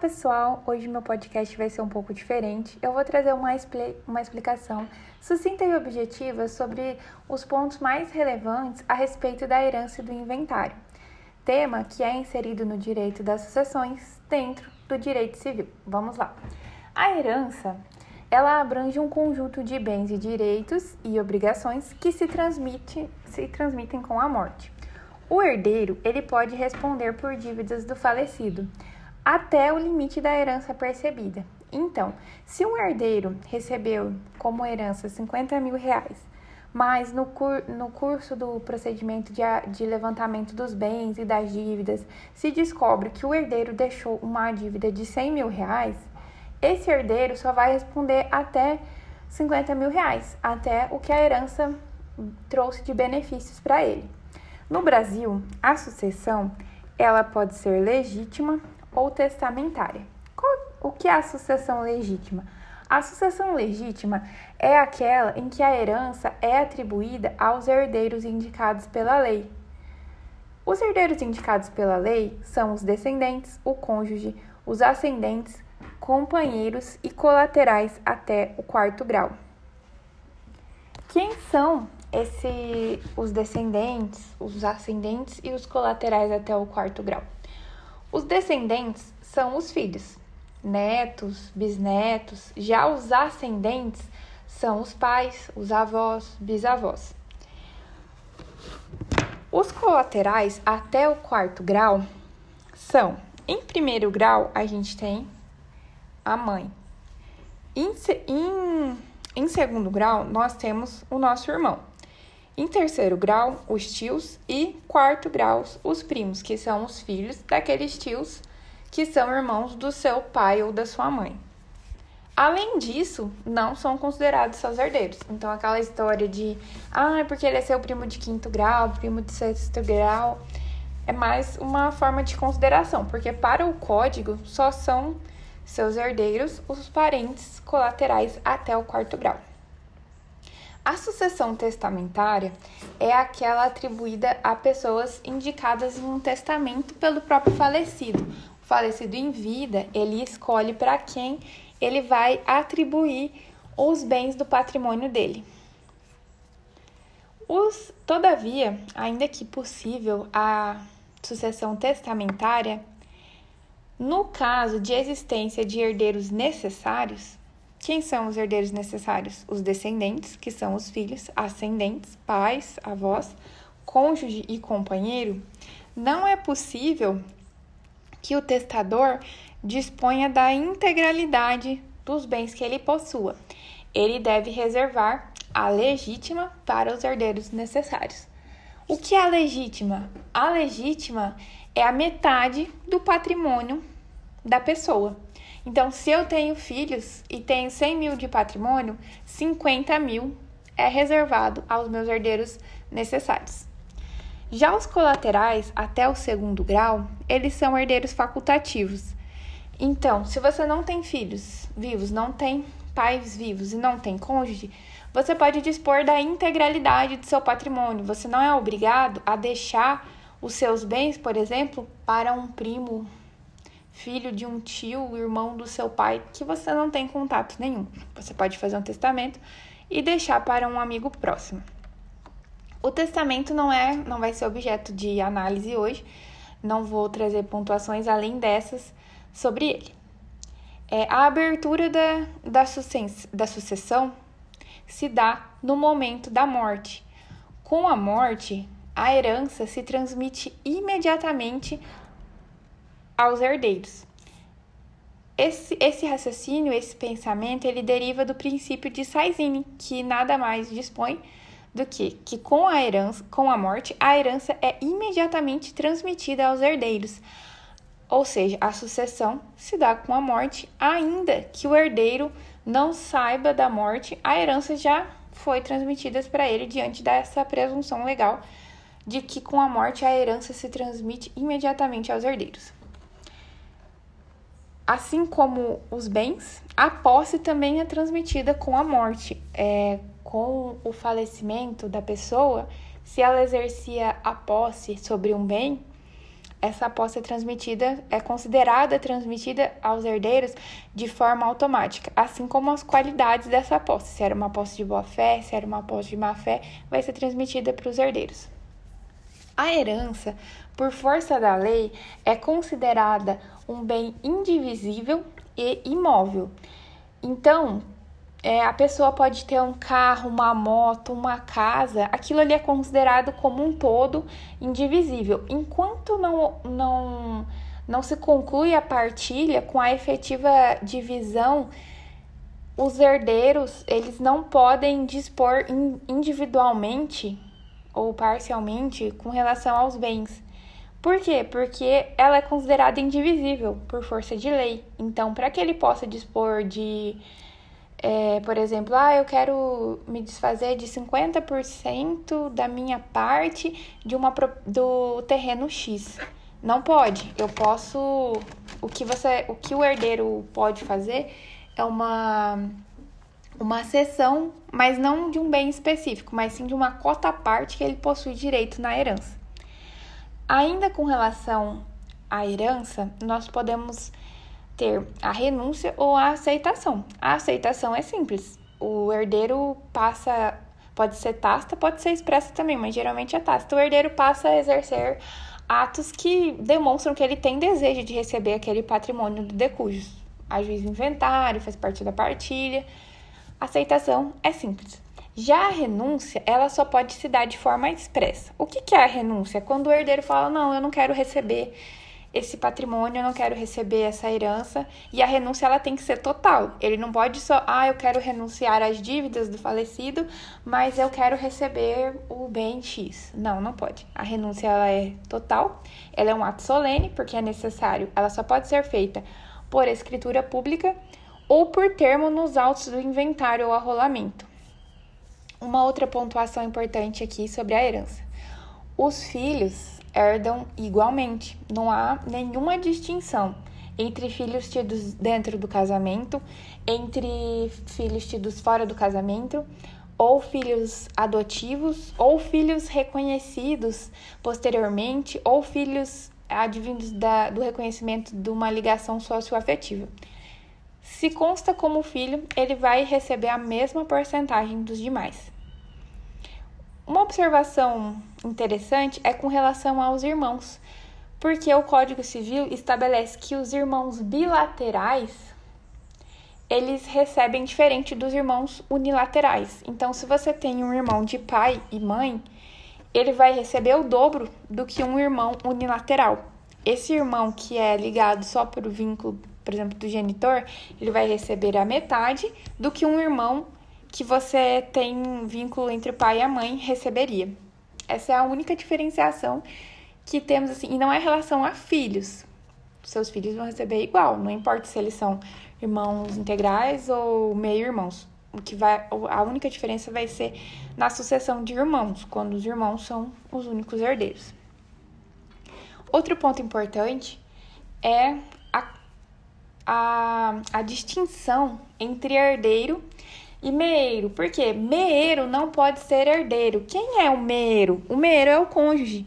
pessoal! Hoje meu podcast vai ser um pouco diferente. Eu vou trazer uma, expli uma explicação sucinta e objetiva sobre os pontos mais relevantes a respeito da herança e do inventário, tema que é inserido no direito das sucessões dentro do direito civil. Vamos lá! A herança ela abrange um conjunto de bens e direitos e obrigações que se, transmite, se transmitem com a morte. O herdeiro ele pode responder por dívidas do falecido até o limite da herança percebida. Então, se um herdeiro recebeu como herança 50 mil reais, mas no, cur no curso do procedimento de, de levantamento dos bens e das dívidas se descobre que o herdeiro deixou uma dívida de 100 mil reais, esse herdeiro só vai responder até 50 mil reais, até o que a herança trouxe de benefícios para ele. No Brasil, a sucessão ela pode ser legítima ou testamentária. O que é a sucessão legítima? A sucessão legítima é aquela em que a herança é atribuída aos herdeiros indicados pela lei. Os herdeiros indicados pela lei são os descendentes, o cônjuge, os ascendentes, companheiros e colaterais até o quarto grau. Quem são esse, os descendentes, os ascendentes e os colaterais até o quarto grau. Os descendentes são os filhos, netos, bisnetos, já os ascendentes são os pais, os avós, bisavós. Os colaterais até o quarto grau são, em primeiro grau, a gente tem a mãe. Em, em, em segundo grau, nós temos o nosso irmão. Em terceiro grau, os tios e quarto grau, os primos, que são os filhos daqueles tios que são irmãos do seu pai ou da sua mãe. Além disso, não são considerados seus herdeiros. Então, aquela história de, ah, porque ele é seu primo de quinto grau, primo de sexto grau, é mais uma forma de consideração, porque para o código só são seus herdeiros os parentes colaterais até o quarto grau. A sucessão testamentária é aquela atribuída a pessoas indicadas em um testamento pelo próprio falecido. O falecido em vida, ele escolhe para quem ele vai atribuir os bens do patrimônio dele. Os, todavia, ainda que possível a sucessão testamentária, no caso de existência de herdeiros necessários, quem são os herdeiros necessários? Os descendentes, que são os filhos, ascendentes, pais, avós, cônjuge e companheiro. Não é possível que o testador disponha da integralidade dos bens que ele possua. Ele deve reservar a legítima para os herdeiros necessários. O que é a legítima? A legítima é a metade do patrimônio da pessoa. Então, se eu tenho filhos e tenho 100 mil de patrimônio, 50 mil é reservado aos meus herdeiros necessários. Já os colaterais, até o segundo grau, eles são herdeiros facultativos. Então, se você não tem filhos vivos, não tem pais vivos e não tem cônjuge, você pode dispor da integralidade do seu patrimônio. Você não é obrigado a deixar os seus bens, por exemplo, para um primo filho de um tio, irmão do seu pai, que você não tem contato nenhum. Você pode fazer um testamento e deixar para um amigo próximo. O testamento não é, não vai ser objeto de análise hoje. Não vou trazer pontuações além dessas sobre ele. É, a abertura da, da, da sucessão se dá no momento da morte. Com a morte, a herança se transmite imediatamente aos herdeiros. Esse, esse raciocínio, esse pensamento, ele deriva do princípio de Saizine, que nada mais dispõe do que que com a herança, com a morte, a herança é imediatamente transmitida aos herdeiros. Ou seja, a sucessão se dá com a morte, ainda que o herdeiro não saiba da morte, a herança já foi transmitida para ele diante dessa presunção legal de que com a morte a herança se transmite imediatamente aos herdeiros. Assim como os bens, a posse também é transmitida com a morte. É, com o falecimento da pessoa, se ela exercia a posse sobre um bem, essa posse é transmitida, é considerada transmitida aos herdeiros de forma automática, assim como as qualidades dessa posse. Se era uma posse de boa fé, se era uma posse de má fé, vai ser transmitida para os herdeiros. A herança, por força da lei, é considerada um bem indivisível e imóvel. Então, é, a pessoa pode ter um carro, uma moto, uma casa, aquilo ali é considerado como um todo indivisível. Enquanto não, não, não se conclui a partilha com a efetiva divisão, os herdeiros eles não podem dispor individualmente ou parcialmente com relação aos bens. Por quê? Porque ela é considerada indivisível por força de lei. Então, para que ele possa dispor de é, por exemplo, ah, eu quero me desfazer de 50% da minha parte de uma, do terreno X. Não pode. Eu posso. O que você, o que o herdeiro pode fazer é uma uma cessão, mas não de um bem específico, mas sim de uma cota parte que ele possui direito na herança. Ainda com relação à herança, nós podemos ter a renúncia ou a aceitação. A aceitação é simples. O herdeiro passa, pode ser tácita, pode ser expressa também, mas geralmente é tácita. O herdeiro passa a exercer atos que demonstram que ele tem desejo de receber aquele patrimônio do decujus. Ajuiza inventário, faz parte da partilha. Aceitação é simples. Já a renúncia, ela só pode se dar de forma expressa. O que, que é a renúncia? Quando o herdeiro fala, não, eu não quero receber esse patrimônio, eu não quero receber essa herança. E a renúncia ela tem que ser total. Ele não pode só, ah, eu quero renunciar às dívidas do falecido, mas eu quero receber o bem X. Não, não pode. A renúncia ela é total. Ela é um ato solene, porque é necessário. Ela só pode ser feita por escritura pública ou por termo nos autos do inventário ou arrolamento. Uma outra pontuação importante aqui sobre a herança. Os filhos herdam igualmente. Não há nenhuma distinção entre filhos tidos dentro do casamento, entre filhos tidos fora do casamento, ou filhos adotivos, ou filhos reconhecidos posteriormente, ou filhos advindos da, do reconhecimento de uma ligação socioafetiva. Se consta como filho, ele vai receber a mesma porcentagem dos demais. Uma observação interessante é com relação aos irmãos, porque o Código Civil estabelece que os irmãos bilaterais eles recebem diferente dos irmãos unilaterais. Então, se você tem um irmão de pai e mãe, ele vai receber o dobro do que um irmão unilateral. Esse irmão que é ligado só por vínculo, por exemplo, do genitor, ele vai receber a metade do que um irmão que você tem vínculo entre o pai e a mãe receberia. Essa é a única diferenciação que temos assim, e não é relação a filhos. Seus filhos vão receber igual, não importa se eles são irmãos integrais ou meio-irmãos. O que vai a única diferença vai ser na sucessão de irmãos, quando os irmãos são os únicos herdeiros. Outro ponto importante é a, a, distinção entre herdeiro e meeiro, por quê? Meeiro não pode ser herdeiro. Quem é o meeiro? O meeiro é o cônjuge,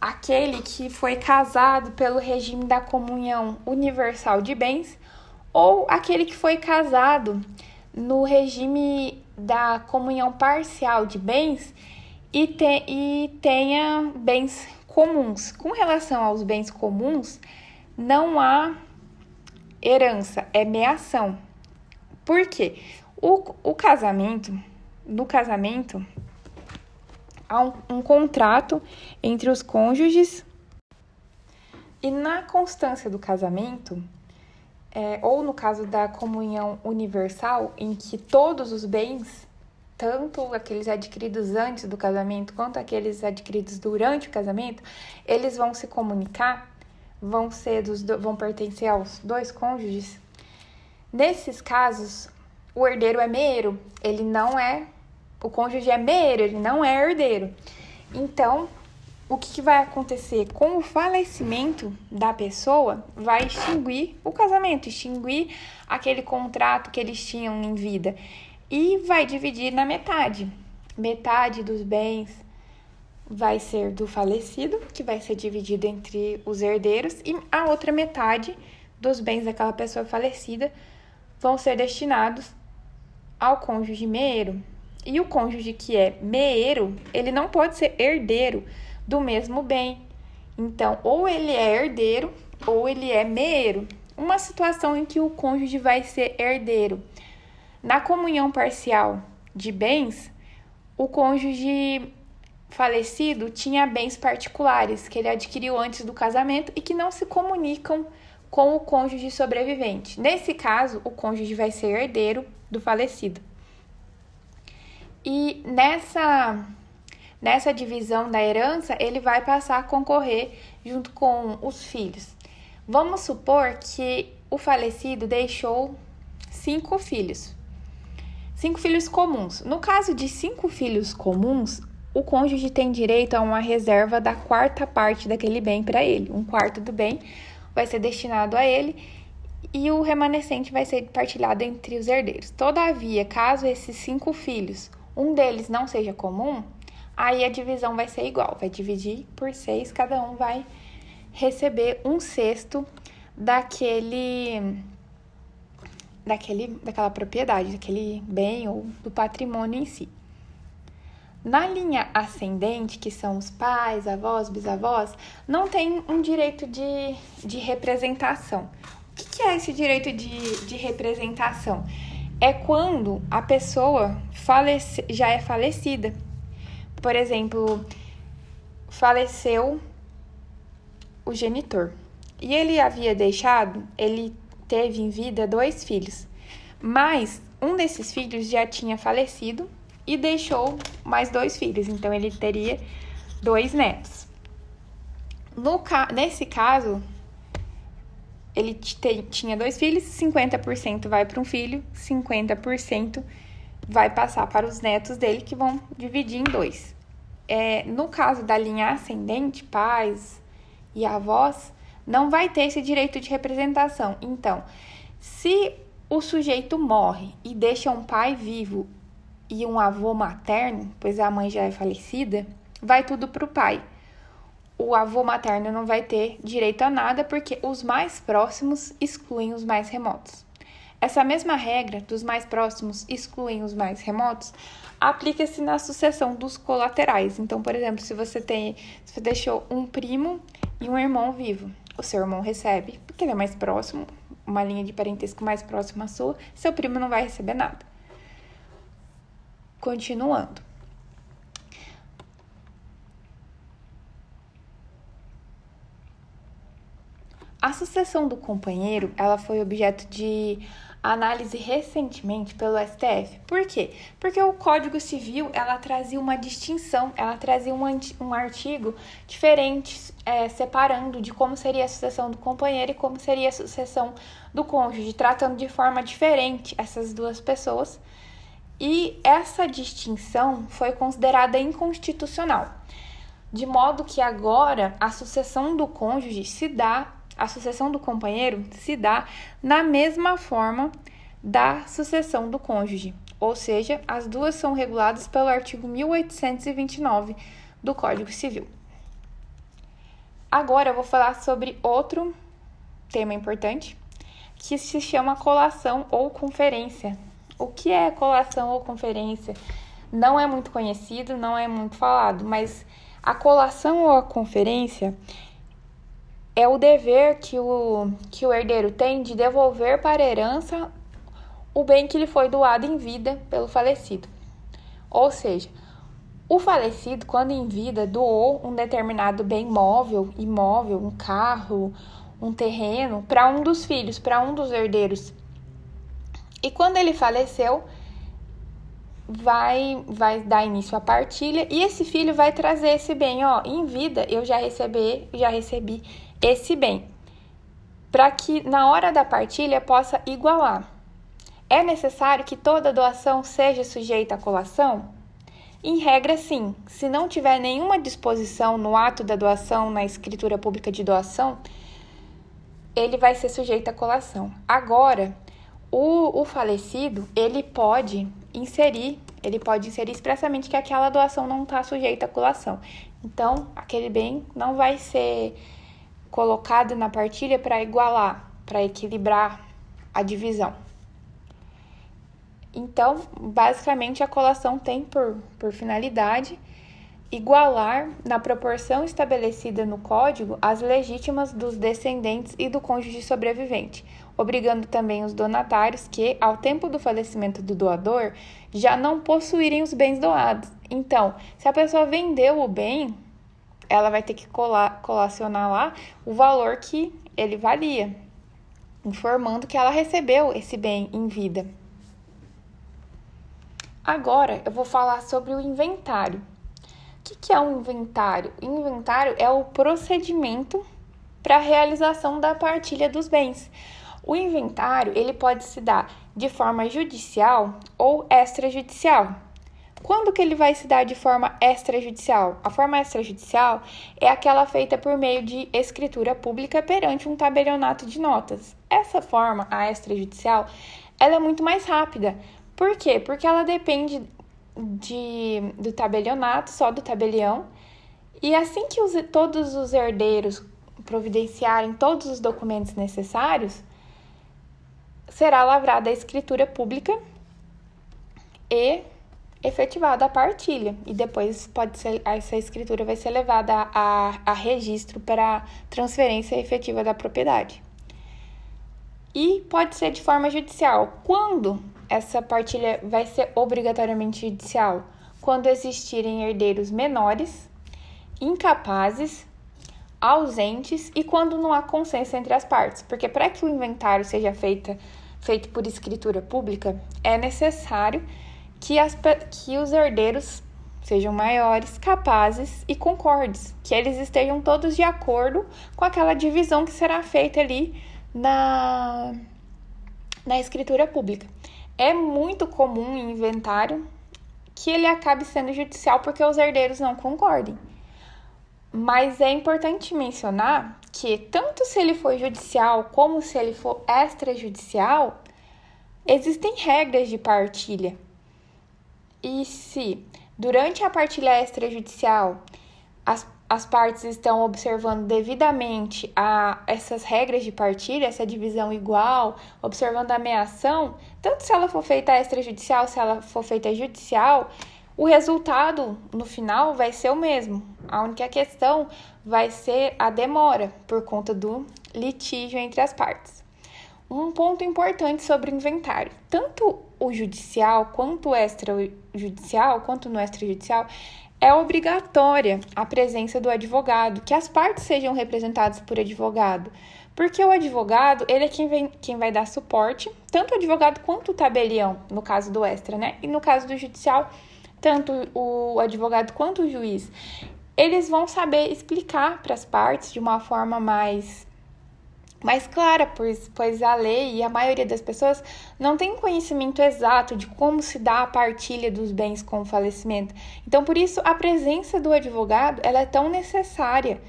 aquele que foi casado pelo regime da comunhão universal de bens ou aquele que foi casado no regime da comunhão parcial de bens e, te, e tenha bens comuns. Com relação aos bens comuns, não há herança, é meação. Por quê? O, o casamento, no casamento, há um, um contrato entre os cônjuges e na constância do casamento, é, ou no caso da comunhão universal, em que todos os bens, tanto aqueles adquiridos antes do casamento quanto aqueles adquiridos durante o casamento, eles vão se comunicar, vão ser dos, vão pertencer aos dois cônjuges. Nesses casos, o herdeiro é meiro, ele não é. O cônjuge é meiro, ele não é herdeiro. Então, o que, que, vai acontecer? Com o falecimento da pessoa, vai extinguir o casamento, extinguir aquele contrato que eles tinham em vida e vai dividir na metade. Metade dos bens vai ser do falecido, que vai ser dividido entre os herdeiros, e a outra metade dos bens daquela pessoa falecida vão ser destinados ao cônjuge meeiro. E o cônjuge que é meeiro, ele não pode ser herdeiro do mesmo bem. Então, ou ele é herdeiro ou ele é meeiro. Uma situação em que o cônjuge vai ser herdeiro. Na comunhão parcial de bens, o cônjuge falecido tinha bens particulares que ele adquiriu antes do casamento e que não se comunicam com o cônjuge sobrevivente. Nesse caso, o cônjuge vai ser herdeiro do falecido. E nessa nessa divisão da herança, ele vai passar a concorrer junto com os filhos. Vamos supor que o falecido deixou cinco filhos. Cinco filhos comuns. No caso de cinco filhos comuns, o cônjuge tem direito a uma reserva da quarta parte daquele bem para ele. Um quarto do bem vai ser destinado a ele e o remanescente vai ser partilhado entre os herdeiros. Todavia, caso esses cinco filhos, um deles não seja comum, aí a divisão vai ser igual, vai dividir por seis, cada um vai receber um sexto daquele daquele daquela propriedade, daquele bem ou do patrimônio em si. Na linha ascendente, que são os pais, avós, bisavós, não tem um direito de, de representação. O que, é esse direito de, de representação? É quando a pessoa falece, já é falecida. Por exemplo, faleceu o genitor. E ele havia deixado, ele teve em vida dois filhos. Mas um desses filhos já tinha falecido e deixou mais dois filhos, então ele teria dois netos. No nesse caso, ele tinha dois filhos, 50% vai para um filho, 50% vai passar para os netos dele, que vão dividir em dois. É, no caso da linha ascendente, pais e avós, não vai ter esse direito de representação. Então, se o sujeito morre e deixa um pai vivo e um avô materno, pois a mãe já é falecida, vai tudo para o pai. O avô materno não vai ter direito a nada porque os mais próximos excluem os mais remotos. Essa mesma regra dos mais próximos excluem os mais remotos aplica-se na sucessão dos colaterais. Então, por exemplo, se você tem, se você deixou um primo e um irmão vivo, o seu irmão recebe, porque ele é mais próximo, uma linha de parentesco mais próxima à sua, seu primo não vai receber nada. Continuando. A sucessão do companheiro, ela foi objeto de análise recentemente pelo STF. Por quê? Porque o Código Civil ela trazia uma distinção, ela trazia um, artigo diferente, é, separando de como seria a sucessão do companheiro e como seria a sucessão do cônjuge, tratando de forma diferente essas duas pessoas e essa distinção foi considerada inconstitucional, de modo que agora a sucessão do cônjuge se dá, a sucessão do companheiro se dá na mesma forma da sucessão do cônjuge, ou seja, as duas são reguladas pelo artigo 1829 do Código Civil. Agora eu vou falar sobre outro tema importante, que se chama colação ou conferência, o que é colação ou conferência? Não é muito conhecido, não é muito falado, mas a colação ou a conferência é o dever que o, que o herdeiro tem de devolver para a herança o bem que lhe foi doado em vida pelo falecido. Ou seja, o falecido, quando em vida, doou um determinado bem móvel, imóvel, um carro, um terreno, para um dos filhos, para um dos herdeiros. E quando ele faleceu, vai vai dar início à partilha e esse filho vai trazer esse bem, ó, em vida eu já recebi, já recebi esse bem. Para que na hora da partilha possa igualar. É necessário que toda doação seja sujeita à colação? Em regra, sim. Se não tiver nenhuma disposição no ato da doação, na escritura pública de doação, ele vai ser sujeito à colação. Agora, o, o falecido, ele pode inserir ele pode inserir expressamente que aquela doação não está sujeita à colação. Então, aquele bem não vai ser colocado na partilha para igualar, para equilibrar a divisão. Então, basicamente, a colação tem por, por finalidade igualar, na proporção estabelecida no Código, as legítimas dos descendentes e do cônjuge sobrevivente, obrigando também os donatários que, ao tempo do falecimento do doador, já não possuírem os bens doados. Então, se a pessoa vendeu o bem, ela vai ter que colar, colacionar lá o valor que ele valia, informando que ela recebeu esse bem em vida. Agora eu vou falar sobre o inventário que, que é um inventário? Inventário é o procedimento para a realização da partilha dos bens. O inventário ele pode se dar de forma judicial ou extrajudicial. Quando que ele vai se dar de forma extrajudicial? A forma extrajudicial é aquela feita por meio de escritura pública perante um tabelionato de notas. Essa forma, a extrajudicial, ela é muito mais rápida. Por quê? Porque ela depende de, do tabelionato, só do tabelião. E assim que os, todos os herdeiros providenciarem todos os documentos necessários, será lavrada a escritura pública e efetivada a partilha. E depois pode ser, essa escritura vai ser levada a, a, registro para transferência efetiva da propriedade. E pode ser de forma judicial. Quando essa partilha vai ser obrigatoriamente judicial quando existirem herdeiros menores, incapazes, ausentes e quando não há consenso entre as partes. Porque para que o inventário seja feita, feito por escritura pública, é necessário que, as, que os herdeiros sejam maiores, capazes e concordes, que eles estejam todos de acordo com aquela divisão que será feita ali na, na escritura pública é muito comum em inventário que ele acabe sendo judicial porque os herdeiros não concordem. Mas é importante mencionar que, tanto se ele for judicial como se ele for extrajudicial, existem regras de partilha. E se, durante a partilha extrajudicial, as as partes estão observando devidamente a, essas regras de partilha, essa divisão igual, observando a ameação, tanto se ela for feita extrajudicial, se ela for feita judicial, o resultado no final vai ser o mesmo. A única questão vai ser a demora por conta do litígio entre as partes. Um ponto importante sobre o inventário: tanto o judicial quanto o extrajudicial, quanto no extrajudicial, é obrigatória a presença do advogado, que as partes sejam representadas por advogado. Porque o advogado, ele é quem, vem, quem vai dar suporte, tanto o advogado quanto o tabelião, no caso do extra, né? E no caso do judicial, tanto o advogado quanto o juiz. Eles vão saber explicar para as partes de uma forma mais mais clara, pois, pois a lei e a maioria das pessoas não tem conhecimento exato de como se dá a partilha dos bens com o falecimento. Então, por isso, a presença do advogado ela é tão necessária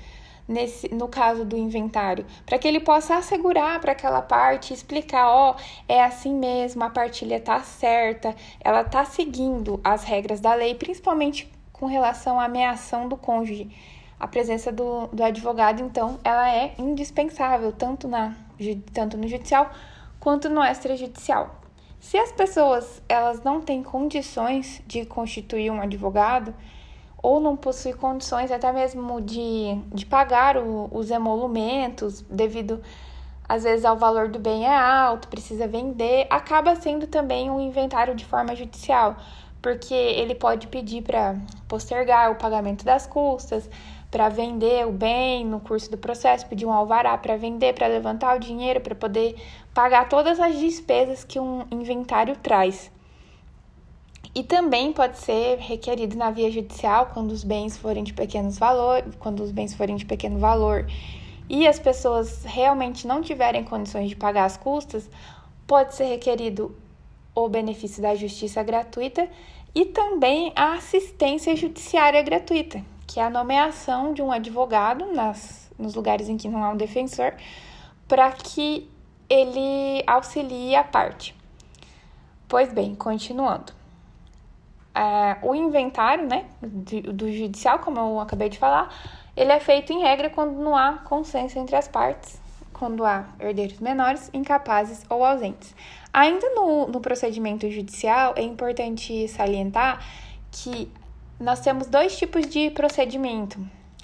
nesse, no caso do inventário, para que ele possa assegurar para aquela parte, explicar, ó, é assim mesmo, a partilha está certa, ela está seguindo as regras da lei, principalmente com relação à ameação do cônjuge a presença do, do advogado, então, ela é indispensável, tanto, na, tanto no judicial quanto no extrajudicial. Se as pessoas elas não têm condições de constituir um advogado, ou não possuem condições até mesmo de, de pagar o, os emolumentos, devido às vezes ao valor do bem é alto, precisa vender, acaba sendo também um inventário de forma judicial, porque ele pode pedir para postergar o pagamento das custas, para vender o bem no curso do processo, pedir um alvará para vender, para levantar o dinheiro, para poder pagar todas as despesas que um inventário traz. E também pode ser requerido na via judicial quando os bens forem de pequenos valor, quando os bens forem de pequeno valor e as pessoas realmente não tiverem condições de pagar as custas, pode ser requerido o benefício da justiça gratuita e também a assistência judiciária gratuita, que é a nomeação de um advogado nas, nos lugares em que não há um defensor, para que ele auxilie a parte. Pois bem, continuando. É, o inventário né, do, do judicial, como eu acabei de falar, ele é feito em regra quando não há consenso entre as partes, quando há herdeiros menores, incapazes ou ausentes. Ainda no, no procedimento judicial, é importante salientar que nós temos dois tipos de procedimento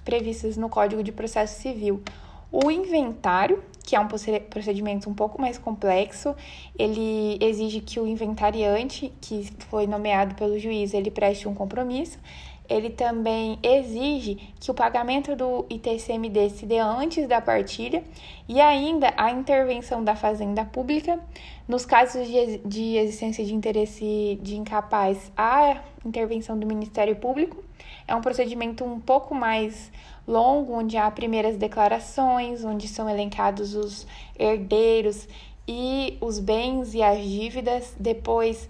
previstos no Código de Processo Civil. O inventário, que é um procedimento um pouco mais complexo, ele exige que o inventariante, que foi nomeado pelo juiz, ele preste um compromisso ele também exige que o pagamento do ITCMD se dê antes da partilha e ainda a intervenção da Fazenda Pública. Nos casos de, de existência de interesse de incapaz, a intervenção do Ministério Público. É um procedimento um pouco mais longo, onde há primeiras declarações, onde são elencados os herdeiros e os bens e as dívidas. Depois,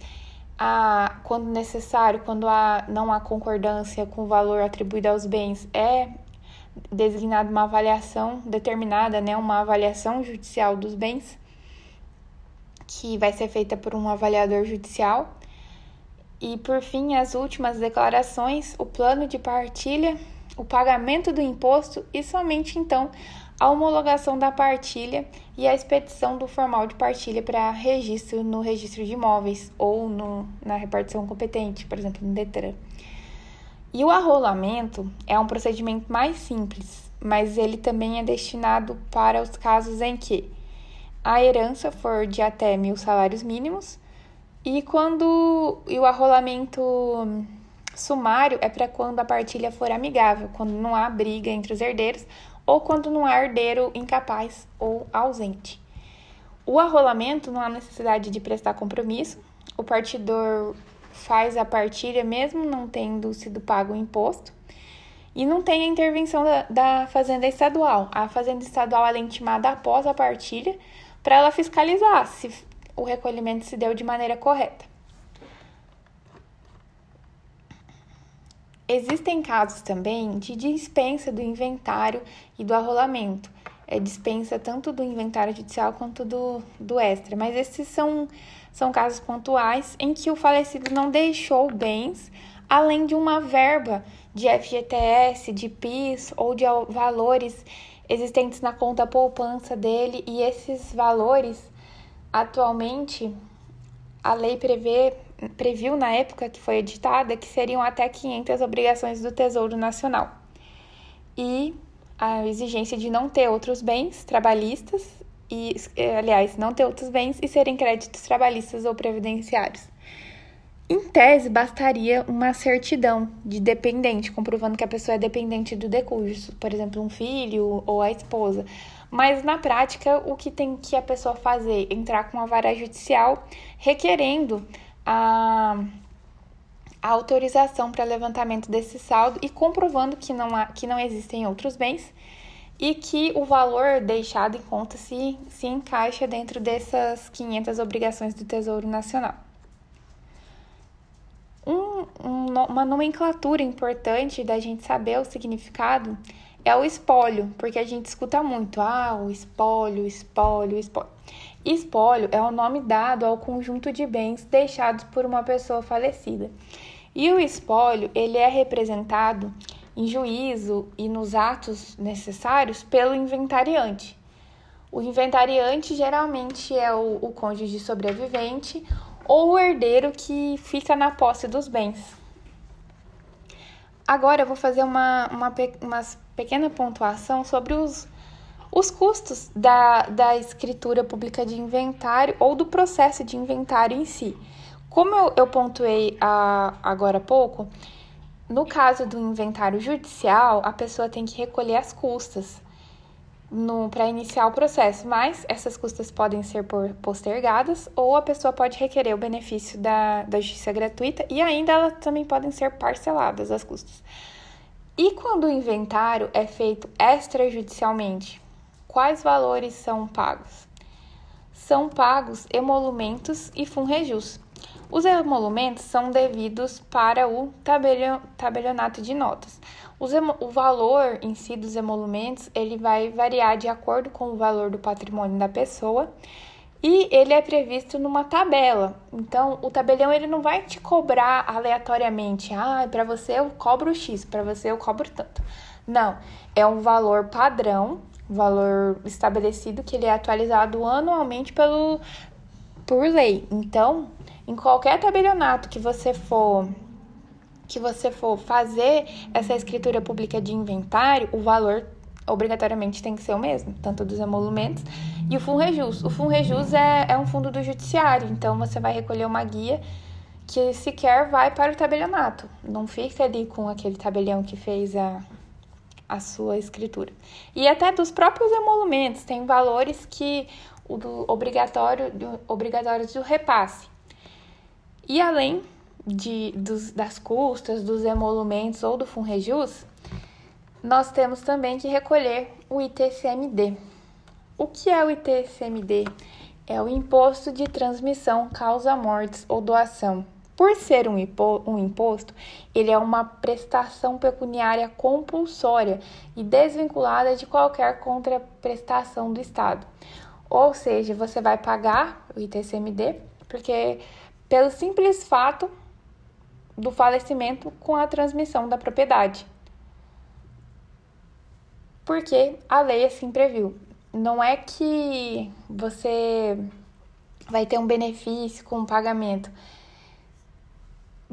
a, quando necessário, quando há, não há concordância com o valor atribuído aos bens, é designada uma avaliação determinada, né, uma avaliação judicial dos bens, que vai ser feita por um avaliador judicial. E por fim, as últimas declarações, o plano de partilha, o pagamento do imposto e somente então a homologação da partilha e a expedição do formal de partilha para registro no registro de imóveis ou no, na repartição competente, por exemplo, no DETRAN. E o arrolamento é um procedimento mais simples, mas ele também é destinado para os casos em que a herança for de até mil salários mínimos e quando e o arrolamento sumário é para quando a partilha for amigável, quando não há briga entre os herdeiros ou quando não há herdeiro incapaz ou ausente. O arrolamento não há necessidade de prestar compromisso, o partidor faz a partilha mesmo não tendo sido pago o imposto. E não tem a intervenção da, da Fazenda Estadual. A Fazenda Estadual é intimada após a partilha para ela fiscalizar se o recolhimento se deu de maneira correta. Existem casos também de dispensa do inventário e do arrolamento. É dispensa tanto do inventário judicial quanto do, do extra. Mas esses são, são casos pontuais em que o falecido não deixou bens além de uma verba de FGTS, de PIS ou de valores existentes na conta poupança dele. E esses valores, atualmente, a lei prevê previu na época que foi editada que seriam até 500 obrigações do Tesouro Nacional. E a exigência de não ter outros bens trabalhistas e, eh, aliás, não ter outros bens e serem créditos trabalhistas ou previdenciários. Em tese, bastaria uma certidão de dependente, comprovando que a pessoa é dependente do decurso, por exemplo, um filho ou a esposa. Mas na prática, o que tem que a pessoa fazer? Entrar com uma vara judicial requerendo a, a autorização para levantamento desse saldo e comprovando que não, há, que não existem outros bens e que o valor deixado em conta se, se encaixa dentro dessas 500 obrigações do Tesouro Nacional. Um, um, uma nomenclatura importante da gente saber o significado é o espólio, porque a gente escuta muito, ah, o espólio, espólio, espólio. Espólio é o nome dado ao conjunto de bens deixados por uma pessoa falecida. E o espólio, ele é representado em juízo e nos atos necessários pelo inventariante. O inventariante geralmente é o, o cônjuge sobrevivente ou o herdeiro que fica na posse dos bens. Agora eu vou fazer uma, uma, uma pequena pontuação sobre os os custos da, da escritura pública de inventário ou do processo de inventário em si. Como eu, eu pontuei a, agora há pouco, no caso do inventário judicial, a pessoa tem que recolher as custas para iniciar o processo, mas essas custas podem ser postergadas ou a pessoa pode requerer o benefício da, da justiça gratuita e ainda elas também podem ser parceladas as custas. E quando o inventário é feito extrajudicialmente, quais valores são pagos? São pagos emolumentos e funrejus. Os emolumentos são devidos para o tabelionato de notas. o valor em si dos emolumentos ele vai variar de acordo com o valor do patrimônio da pessoa E ele é previsto numa tabela. Então, o tabelião ele não vai te cobrar aleatoriamente. Ah, para você eu cobro X, para você eu cobro tanto. Não, é um valor padrão, valor estabelecido que ele é atualizado anualmente pelo por lei. Então, em qualquer tabelionato que você for que você for fazer essa escritura pública de inventário, o valor obrigatoriamente tem que ser o mesmo, tanto dos emolumentos e o FUNREJUS. O FUNREJUS é, é um fundo do judiciário, então você vai recolher uma guia que sequer vai para o tabelionato. Não fica ali com aquele tabelião que fez a, a sua escritura. E até dos próprios emolumentos, tem valores que o do obrigatório, do, obrigatórios do repasse. E além de, dos, das custas, dos emolumentos ou do FUNREJUS, nós temos também que recolher o ITCMD. O que é o ITCMD? É o Imposto de Transmissão Causa Mortes ou Doação. Por ser um, imposto, ele é uma prestação pecuniária compulsória e desvinculada de qualquer contraprestação do Estado. Ou seja, você vai pagar o ITCMD porque pelo simples fato do falecimento com a transmissão da propriedade. Porque a lei assim previu. Não é que você vai ter um benefício com o pagamento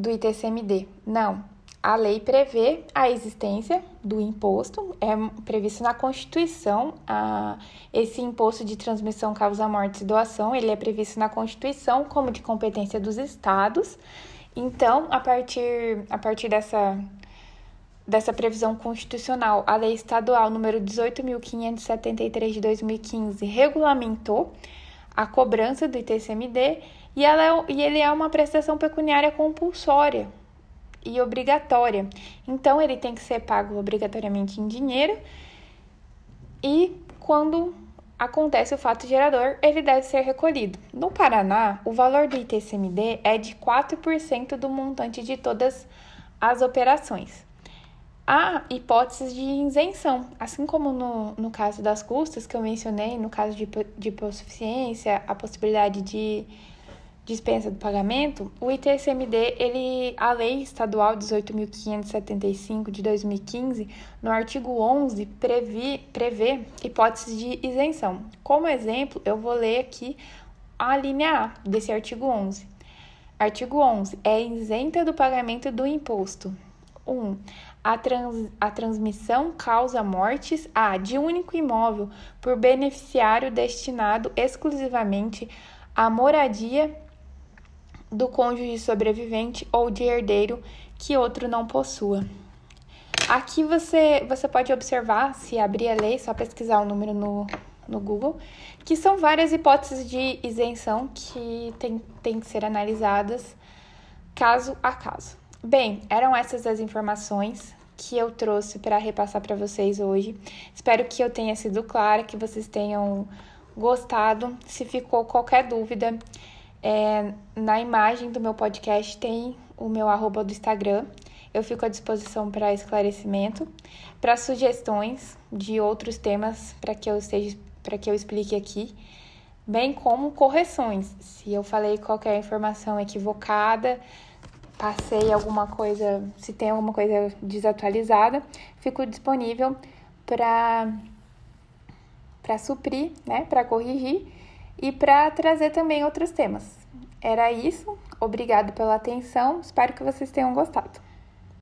do ITCMD. Não. A lei prevê a existência do imposto, é previsto na Constituição. A, esse imposto de transmissão causa morte e doação, ele é previsto na Constituição como de competência dos estados. Então, a partir, a partir dessa, dessa previsão constitucional, a Lei Estadual número 18.573 de 2015 regulamentou a cobrança do ITCMD e, ela é, e ele é uma prestação pecuniária compulsória e obrigatória. Então, ele tem que ser pago obrigatoriamente em dinheiro e quando acontece o fato gerador, ele deve ser recolhido. No Paraná, o valor do ITCMD é de 4% do montante de todas as operações. Há hipóteses de isenção, assim como no, no caso das custas que eu mencionei, no caso de, de hipossuficiência, a possibilidade de dispensa do pagamento, o ITCMD, ele, a Lei Estadual 18.575 de 2015, no artigo 11, previ, prevê hipóteses de isenção. Como exemplo, eu vou ler aqui a linha A desse artigo 11. Artigo 11. É isenta do pagamento do imposto. 1. Um, a, trans, a transmissão causa mortes a de único imóvel por beneficiário destinado exclusivamente à moradia do cônjuge sobrevivente ou de herdeiro que outro não possua. Aqui você, você pode observar, se abrir a lei, só pesquisar o número no, no Google, que são várias hipóteses de isenção que tem, tem que ser analisadas caso a caso. Bem, eram essas as informações que eu trouxe para repassar para vocês hoje. Espero que eu tenha sido clara, que vocês tenham gostado. Se ficou qualquer dúvida, é, na imagem do meu podcast tem o meu arroba do Instagram. Eu fico à disposição para esclarecimento, para sugestões de outros temas para que eu esteja, para que eu explique aqui, bem como correções. Se eu falei qualquer informação equivocada, passei alguma coisa, se tem alguma coisa desatualizada, fico disponível para para suprir, né, para corrigir e para trazer também outros temas. Era isso. Obrigado pela atenção. Espero que vocês tenham gostado.